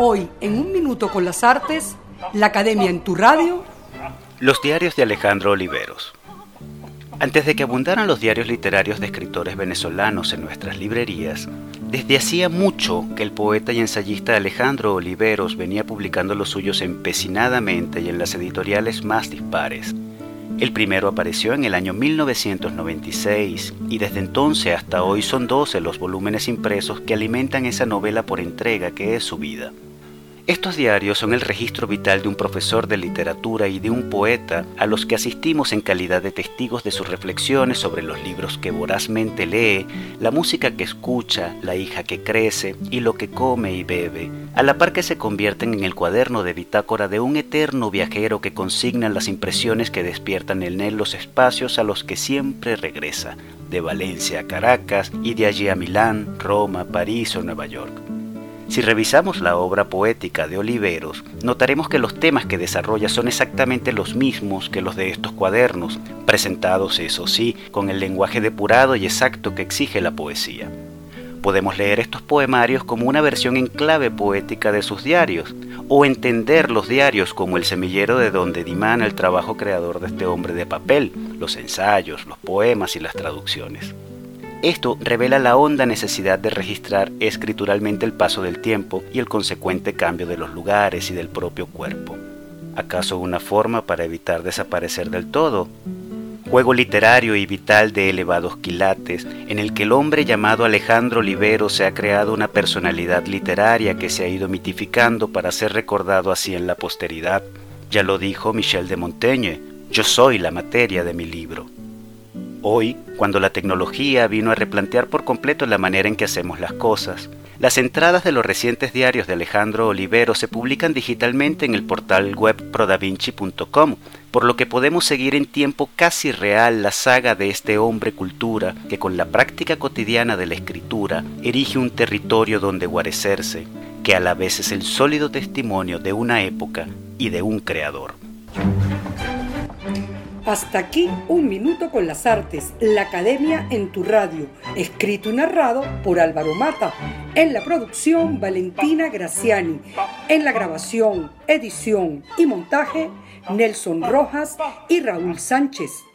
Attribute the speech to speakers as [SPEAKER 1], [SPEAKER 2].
[SPEAKER 1] Hoy, en un minuto con las artes, la Academia en tu radio.
[SPEAKER 2] Los diarios de Alejandro Oliveros. Antes de que abundaran los diarios literarios de escritores venezolanos en nuestras librerías, desde hacía mucho que el poeta y ensayista Alejandro Oliveros venía publicando los suyos empecinadamente y en las editoriales más dispares. El primero apareció en el año 1996 y desde entonces hasta hoy son 12 los volúmenes impresos que alimentan esa novela por entrega que es su vida. Estos diarios son el registro vital de un profesor de literatura y de un poeta a los que asistimos en calidad de testigos de sus reflexiones sobre los libros que vorazmente lee, la música que escucha, la hija que crece y lo que come y bebe, a la par que se convierten en el cuaderno de bitácora de un eterno viajero que consigna las impresiones que despiertan en él los espacios a los que siempre regresa, de Valencia a Caracas y de allí a Milán, Roma, París o Nueva York. Si revisamos la obra poética de Oliveros, notaremos que los temas que desarrolla son exactamente los mismos que los de estos cuadernos, presentados, eso sí, con el lenguaje depurado y exacto que exige la poesía. Podemos leer estos poemarios como una versión en clave poética de sus diarios, o entender los diarios como el semillero de donde dimana el trabajo creador de este hombre de papel, los ensayos, los poemas y las traducciones. Esto revela la honda necesidad de registrar escrituralmente el paso del tiempo y el consecuente cambio de los lugares y del propio cuerpo. ¿Acaso una forma para evitar desaparecer del todo? Juego literario y vital de elevados quilates, en el que el hombre llamado Alejandro Olivero se ha creado una personalidad literaria que se ha ido mitificando para ser recordado así en la posteridad. Ya lo dijo Michel de Montaigne, yo soy la materia de mi libro. Hoy, cuando la tecnología vino a replantear por completo la manera en que hacemos las cosas, las entradas de los recientes diarios de Alejandro Olivero se publican digitalmente en el portal web prodavinci.com, por lo que podemos seguir en tiempo casi real la saga de este hombre cultura que con la práctica cotidiana de la escritura erige un territorio donde guarecerse, que a la vez es el sólido testimonio de una época y de un creador.
[SPEAKER 1] Hasta aquí un minuto con las artes, la academia en tu radio, escrito y narrado por Álvaro Mata, en la producción Valentina Graciani, en la grabación, edición y montaje Nelson Rojas y Raúl Sánchez.